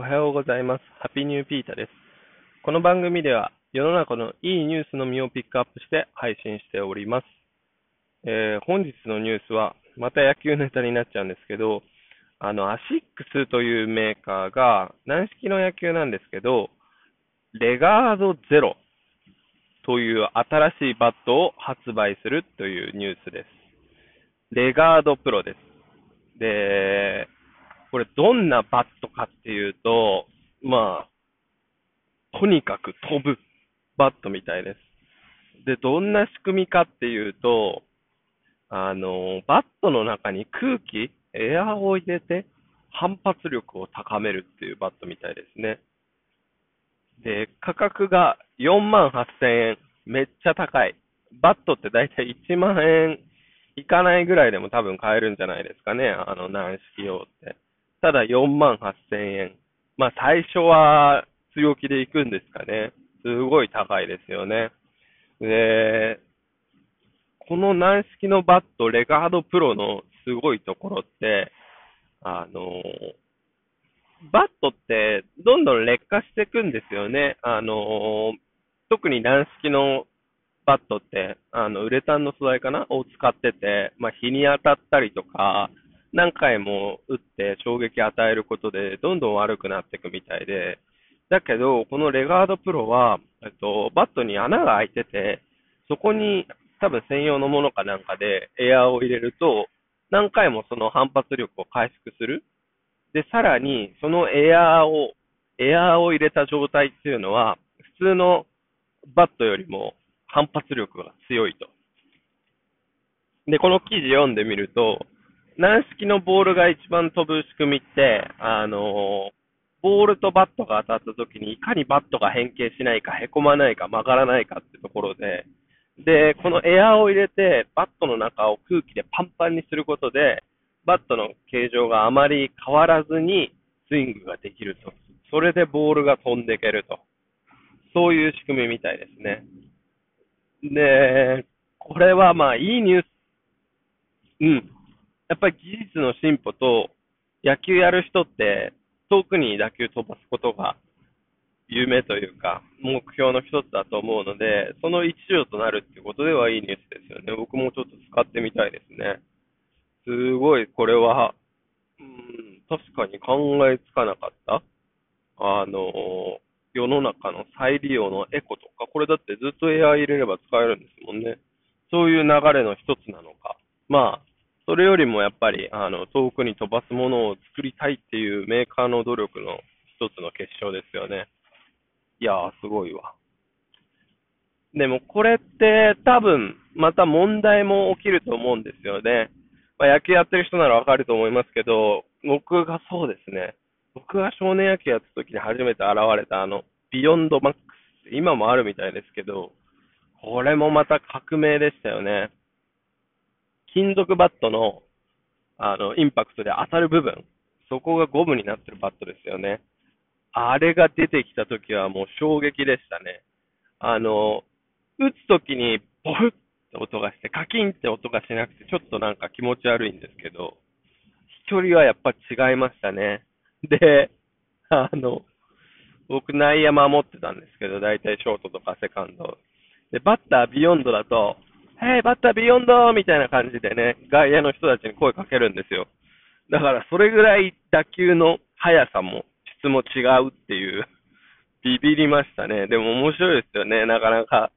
おはようございます。ハピニューピータです。この番組では世の中のいいニュースのみをピックアップして配信しております。えー本日のニュースはまた野球ネタになっちゃうんですけど、あの、アシックスというメーカーが軟式の野球なんですけど、レガードゼロという新しいバットを発売するというニュースです。レガードプロです。で、これどんなバットかっていうと、まあ、とにかく飛ぶバットみたいです。で、どんな仕組みかっていうと、あの、バットの中に空気、エアーを入れて反発力を高めるっていうバットみたいですね。で、価格が4万8000円。めっちゃ高い。バットってだいたい1万円いかないぐらいでも多分買えるんじゃないですかね。あの軟式用って。ただ4万8000円。まあ最初は強気で行くんですかね。すごい高いですよね。で、この軟式のバット、レガードプロのすごいところって、あの、バットってどんどん劣化していくんですよね。あの、特に軟式のバットって、あの、ウレタンの素材かな？を使ってて、まあ、日に当たったりとか、何回も打って衝撃与えることで、どんどん悪くなっていくみたいで、だけど、このレガードプロは、えっと、バットに穴が開いてて、そこに多分専用のものかなんかでエアーを入れると、何回もその反発力を回復する。で、さらに、そのエアーを、エアーを入れた状態っていうのは、普通のバットよりも反発力が強いと。で、この記事読んでみると、軟式のボールが一番飛ぶ仕組みって、あの、ボールとバットが当たった時に、いかにバットが変形しないか、凹まないか、曲がらないかってところで、で、このエアーを入れて、バットの中を空気でパンパンにすることで、バットの形状があまり変わらずにスイングができると。それでボールが飛んでいけると。そういう仕組みみたいですね。で、これはまあいいニュース。うん。やっぱり技術の進歩と野球やる人って遠くに打球飛ばすことが夢というか目標の一つだと思うので、その一助となるっていうことではいいニュースですよね。僕もちょっと使ってみたいですね。すごい、これは、うん、確かに考えつかなかった。あの、世の中の再利用のエコとか、これだってずっとエアー入れれば使えるんですもんね。そういう流れの一つなのか。まあ、それよりもやっぱり、あの、遠くに飛ばすものを作りたいっていうメーカーの努力の一つの結晶ですよね。いやー、すごいわ。でもこれって多分、また問題も起きると思うんですよね。まあ、野球やってる人ならわかると思いますけど、僕がそうですね。僕が少年野球やってた時に初めて現れたあの、ビヨンドマックスって今もあるみたいですけど、これもまた革命でしたよね。金属バットの、あの、インパクトで当たる部分、そこがゴムになってるバットですよね。あれが出てきた時はもう衝撃でしたね。あの、打つ時にボフって音がして、カキンって音がしなくて、ちょっとなんか気持ち悪いんですけど、飛距離はやっぱ違いましたね。で、あの、僕内野守ってたんですけど、だいたいショートとかセカンド。で、バッタービヨンドだと、ヘイ、バッタービヨンドみたいな感じでね、外野の人たちに声かけるんですよ。だから、それぐらい打球の速さも質も違うっていう、ビビりましたね。でも面白いですよね、なかなか。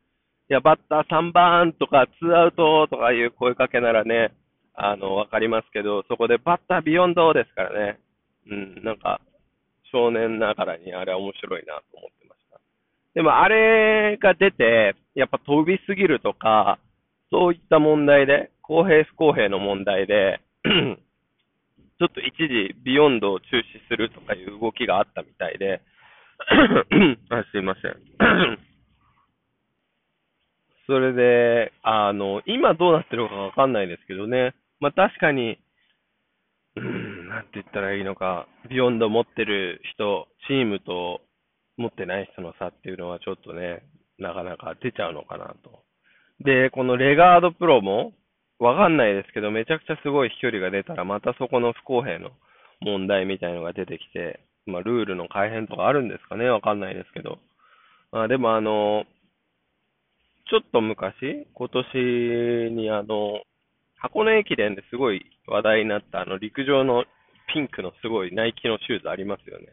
いや、バッター3番とか、2アウトとかいう声かけならね、あの、わかりますけど、そこでバッタービヨンドですからね。うん、なんか、少年ながらにあれは面白いなと思ってました。でも、あれが出て、やっぱ飛びすぎるとか、そういった問題で、公平不公平の問題で、ちょっと一時ビヨンドを中止するとかいう動きがあったみたいで、あすいません。それで、あの、今どうなってるかわかんないですけどね。まあ確かに、うん、なんて言ったらいいのか、ビヨンド持ってる人、チームと持ってない人の差っていうのはちょっとね、なかなか出ちゃうのかなと。で、このレガードプロも、わかんないですけど、めちゃくちゃすごい飛距離が出たら、またそこの不公平の問題みたいのが出てきて、まあ、ルールの改変とかあるんですかねわかんないですけど。まあ、でもあの、ちょっと昔、今年にあの、箱根駅伝ですごい話題になったあの陸上のピンクのすごいナイキのシューズありますよね。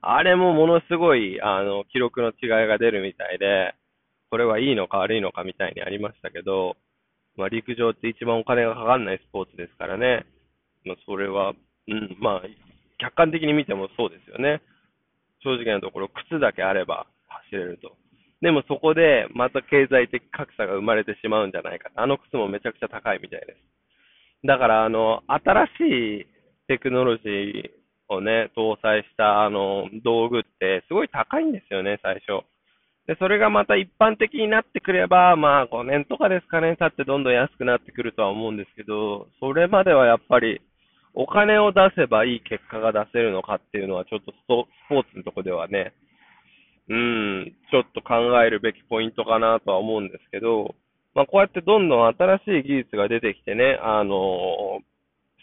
あれもものすごいあの記録の違いが出るみたいで、これはいいのか悪いのかみたいにありましたけど、まあ、陸上って一番お金がかかんないスポーツですからね。まあ、それは、うん、まあ、客観的に見てもそうですよね。正直なところ、靴だけあれば走れると。でもそこでまた経済的格差が生まれてしまうんじゃないか。あの靴もめちゃくちゃ高いみたいです。だから、あの、新しいテクノロジーをね、搭載したあの道具ってすごい高いんですよね、最初。で、それがまた一般的になってくれば、まあ5年とかですかね、経ってどんどん安くなってくるとは思うんですけど、それまではやっぱりお金を出せばいい結果が出せるのかっていうのはちょっとスポーツのとこではね、うん、ちょっと考えるべきポイントかなとは思うんですけど、まあ、こうやってどんどん新しい技術が出てきてね、あの、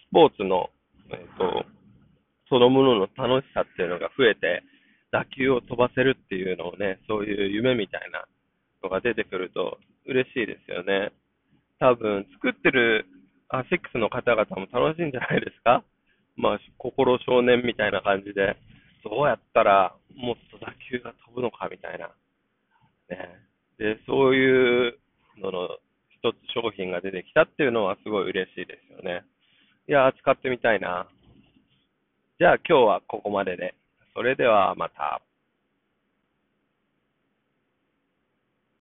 スポーツの、えっと、そのものの楽しさっていうのが増えて、打球を飛ばせるっていうのをね、そういう夢みたいなのが出てくると嬉しいですよね。多分、作ってるアシックスの方々も楽しいんじゃないですか？まあ、心少年みたいな感じで、どうやったらもっと打球が飛ぶのかみたいな。ね。で、そういうのの一つ商品が出てきたっていうのはすごい嬉しいですよね。いや、使ってみたいな。じゃあ今日はここまでで。それではまた。